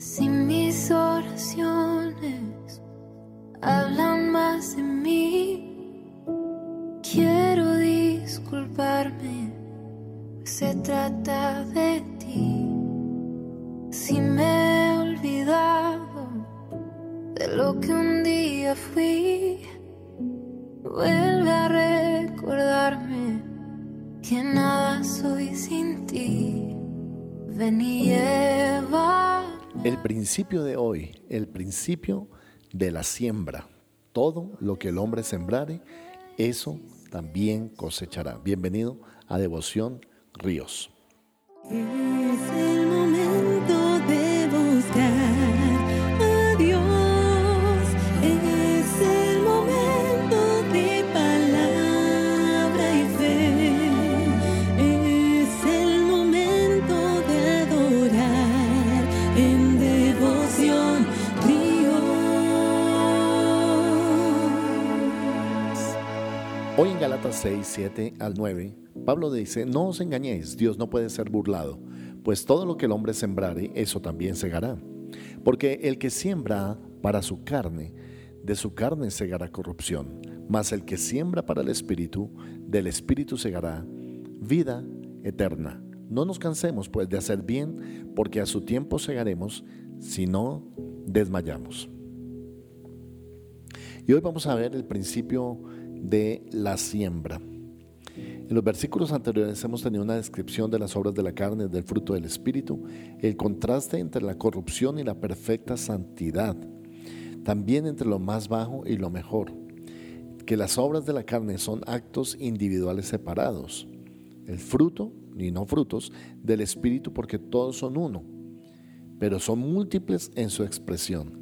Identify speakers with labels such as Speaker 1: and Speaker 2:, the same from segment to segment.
Speaker 1: Si mis oraciones hablan más de mí, quiero disculparme, pues se trata de ti. Si me he olvidado de lo que un día fui, vuelve a recordarme que nada soy sin ti. Ven y lleva.
Speaker 2: El principio de hoy, el principio de la siembra. Todo lo que el hombre sembrare, eso también cosechará. Bienvenido a Devoción Ríos. Hoy en Galatas 6, 7 al 9, Pablo dice, no os engañéis, Dios no puede ser burlado, pues todo lo que el hombre sembrare, eso también segará. Porque el que siembra para su carne, de su carne segará corrupción, mas el que siembra para el Espíritu, del Espíritu segará vida eterna. No nos cansemos pues de hacer bien, porque a su tiempo segaremos si no desmayamos. Y hoy vamos a ver el principio de la siembra. En los versículos anteriores hemos tenido una descripción de las obras de la carne, del fruto del Espíritu, el contraste entre la corrupción y la perfecta santidad, también entre lo más bajo y lo mejor, que las obras de la carne son actos individuales separados, el fruto, y no frutos, del Espíritu porque todos son uno, pero son múltiples en su expresión.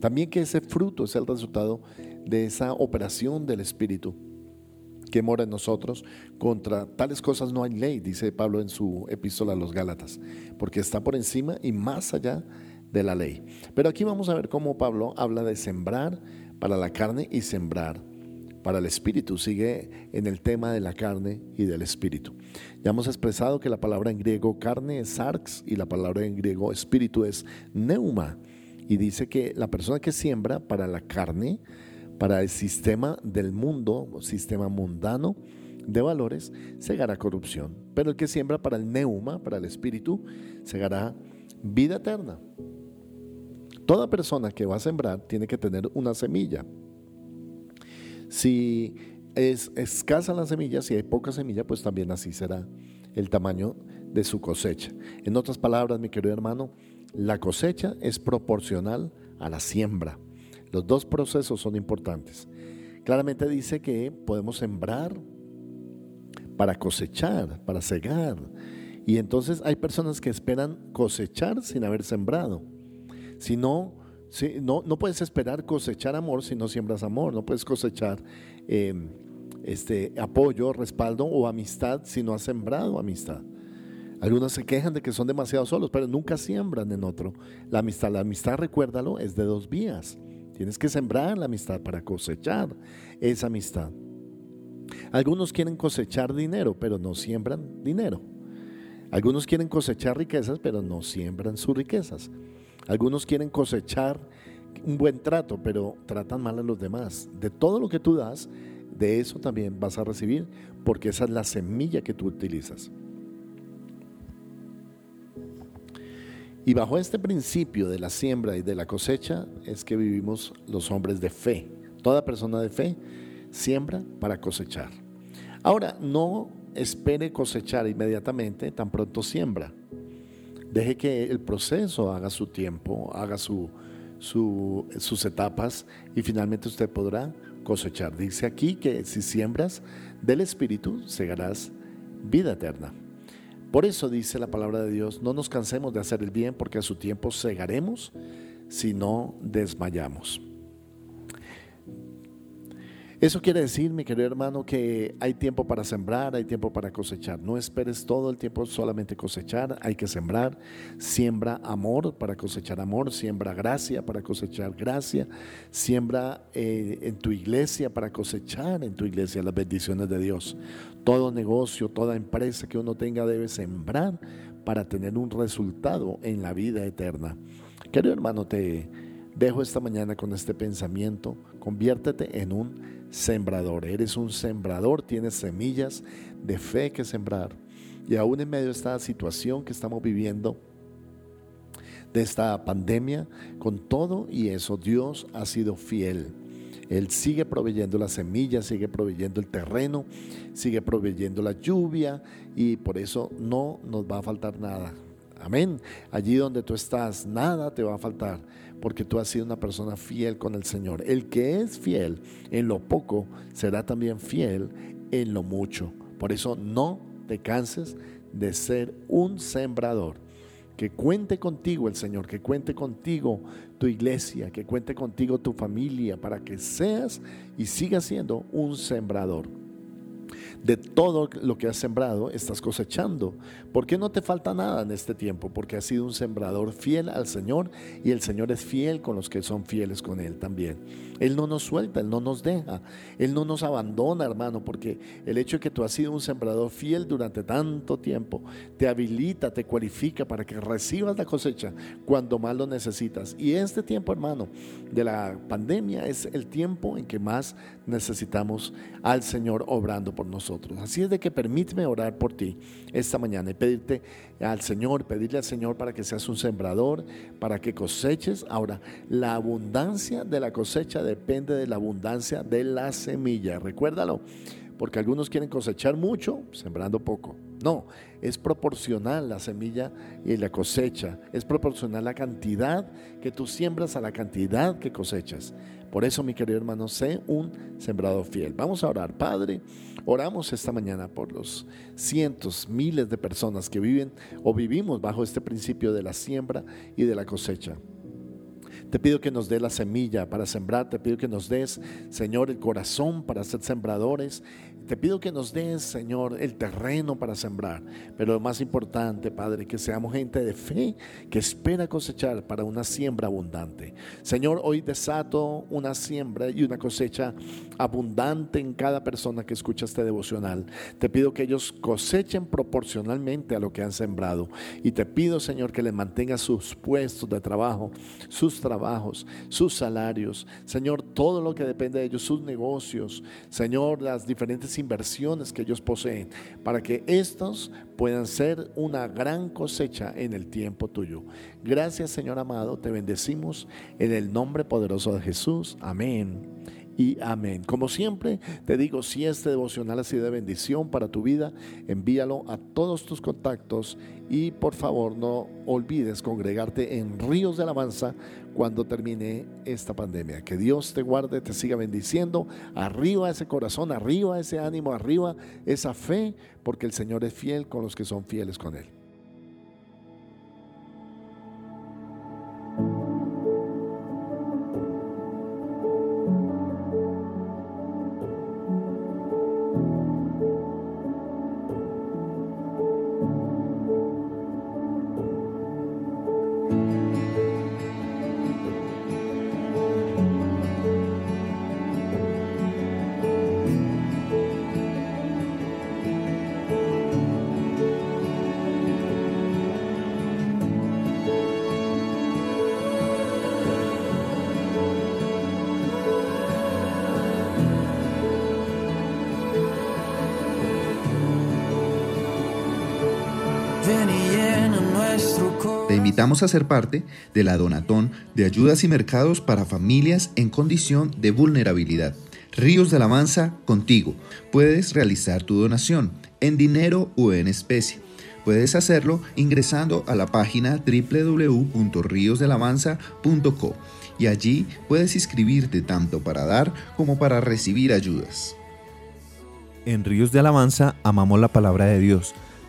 Speaker 2: También que ese fruto es el resultado de esa operación del Espíritu que mora en nosotros. Contra tales cosas no hay ley, dice Pablo en su epístola a los Gálatas, porque está por encima y más allá de la ley. Pero aquí vamos a ver cómo Pablo habla de sembrar para la carne y sembrar para el espíritu. Sigue en el tema de la carne y del espíritu. Ya hemos expresado que la palabra en griego carne es sarx y la palabra en griego espíritu es neuma. Y dice que la persona que siembra para la carne, para el sistema del mundo, sistema mundano de valores, segará corrupción. Pero el que siembra para el neuma, para el espíritu, segará vida eterna. Toda persona que va a sembrar tiene que tener una semilla. Si es escasa la semilla, si hay poca semilla, pues también así será el tamaño de su cosecha. En otras palabras, mi querido hermano, la cosecha es proporcional a la siembra. Los dos procesos son importantes. Claramente dice que podemos sembrar para cosechar, para cegar. Y entonces hay personas que esperan cosechar sin haber sembrado. Si no, si, no, no puedes esperar cosechar amor si no siembras amor. No puedes cosechar eh, este, apoyo, respaldo o amistad si no has sembrado amistad. Algunos se quejan de que son demasiado solos, pero nunca siembran en otro. La amistad, la amistad, recuérdalo, es de dos vías. Tienes que sembrar la amistad para cosechar esa amistad. Algunos quieren cosechar dinero, pero no siembran dinero. Algunos quieren cosechar riquezas, pero no siembran sus riquezas. Algunos quieren cosechar un buen trato, pero tratan mal a los demás. De todo lo que tú das, de eso también vas a recibir, porque esa es la semilla que tú utilizas. Y bajo este principio de la siembra y de la cosecha es que vivimos los hombres de fe. Toda persona de fe siembra para cosechar. Ahora, no espere cosechar inmediatamente, tan pronto siembra. Deje que el proceso haga su tiempo, haga su, su, sus etapas y finalmente usted podrá cosechar. Dice aquí que si siembras del Espíritu, segarás vida eterna. Por eso dice la palabra de Dios, no nos cansemos de hacer el bien porque a su tiempo segaremos si no desmayamos. Eso quiere decir, mi querido hermano, que hay tiempo para sembrar, hay tiempo para cosechar. No esperes todo el tiempo solamente cosechar, hay que sembrar. Siembra amor para cosechar amor, siembra gracia para cosechar gracia, siembra eh, en tu iglesia para cosechar en tu iglesia las bendiciones de Dios. Todo negocio, toda empresa que uno tenga debe sembrar para tener un resultado en la vida eterna. Querido hermano, te dejo esta mañana con este pensamiento. Conviértete en un sembrador. Eres un sembrador, tienes semillas de fe que sembrar. Y aún en medio de esta situación que estamos viviendo, de esta pandemia, con todo y eso, Dios ha sido fiel. Él sigue proveyendo la semilla, sigue proveyendo el terreno, sigue proveyendo la lluvia y por eso no nos va a faltar nada. Amén. Allí donde tú estás, nada te va a faltar porque tú has sido una persona fiel con el Señor. El que es fiel en lo poco será también fiel en lo mucho. Por eso no te canses de ser un sembrador. Que cuente contigo el Señor, que cuente contigo tu iglesia, que cuente contigo tu familia, para que seas y sigas siendo un sembrador de todo lo que has sembrado, estás cosechando. ¿Por qué no te falta nada en este tiempo? Porque has sido un sembrador fiel al Señor y el Señor es fiel con los que son fieles con Él también. Él no nos suelta, Él no nos deja, Él no nos abandona, hermano, porque el hecho de que tú has sido un sembrador fiel durante tanto tiempo te habilita, te cualifica para que recibas la cosecha cuando más lo necesitas. Y este tiempo, hermano, de la pandemia es el tiempo en que más necesitamos al Señor obrando por nosotros. Así es de que permíteme orar por ti esta mañana y pedirte al Señor, pedirle al Señor para que seas un sembrador, para que coseches. Ahora, la abundancia de la cosecha depende de la abundancia de la semilla. Recuérdalo, porque algunos quieren cosechar mucho sembrando poco. No, es proporcional la semilla y la cosecha. Es proporcional la cantidad que tú siembras a la cantidad que cosechas. Por eso, mi querido hermano, sé un sembrador fiel. Vamos a orar, Padre. Oramos esta mañana por los cientos, miles de personas que viven o vivimos bajo este principio de la siembra y de la cosecha. Te pido que nos dé la semilla para sembrar, te pido que nos des, Señor, el corazón para ser sembradores te pido que nos des, Señor, el terreno para sembrar. Pero lo más importante, Padre, que seamos gente de fe que espera cosechar para una siembra abundante. Señor, hoy desato una siembra y una cosecha abundante en cada persona que escucha este devocional. Te pido que ellos cosechen proporcionalmente a lo que han sembrado. Y te pido, Señor, que les mantenga sus puestos de trabajo, sus trabajos, sus salarios. Señor, todo lo que depende de ellos, sus negocios. Señor, las diferentes inversiones que ellos poseen, para que estos puedan ser una gran cosecha en el tiempo tuyo. Gracias Señor amado, te bendecimos en el nombre poderoso de Jesús. Amén y amén. Como siempre, te digo, si este devocional ha sido de bendición para tu vida, envíalo a todos tus contactos y por favor no olvides congregarte en Ríos de Alabanza cuando termine esta pandemia. Que Dios te guarde, te siga bendiciendo. Arriba ese corazón, arriba ese ánimo, arriba esa fe, porque el Señor es fiel con los que son fieles con Él.
Speaker 3: Te invitamos a ser parte de la Donatón de Ayudas y Mercados para Familias en Condición de Vulnerabilidad. Ríos de Alabanza contigo. Puedes realizar tu donación en dinero o en especie. Puedes hacerlo ingresando a la página www.riosdelavanza.co y allí puedes inscribirte tanto para dar como para recibir ayudas.
Speaker 4: En Ríos de Alabanza amamos la palabra de Dios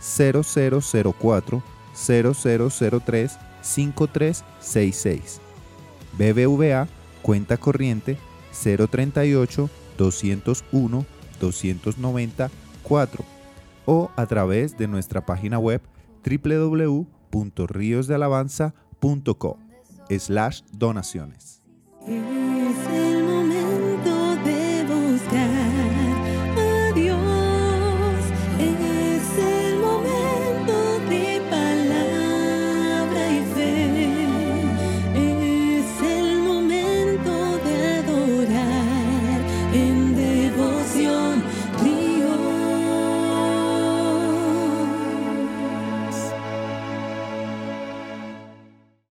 Speaker 4: 0004 0003 5366. BBVA, cuenta corriente 038 201 290 4 o a través de nuestra página web www.riosdealabanza.co slash donaciones.
Speaker 5: Es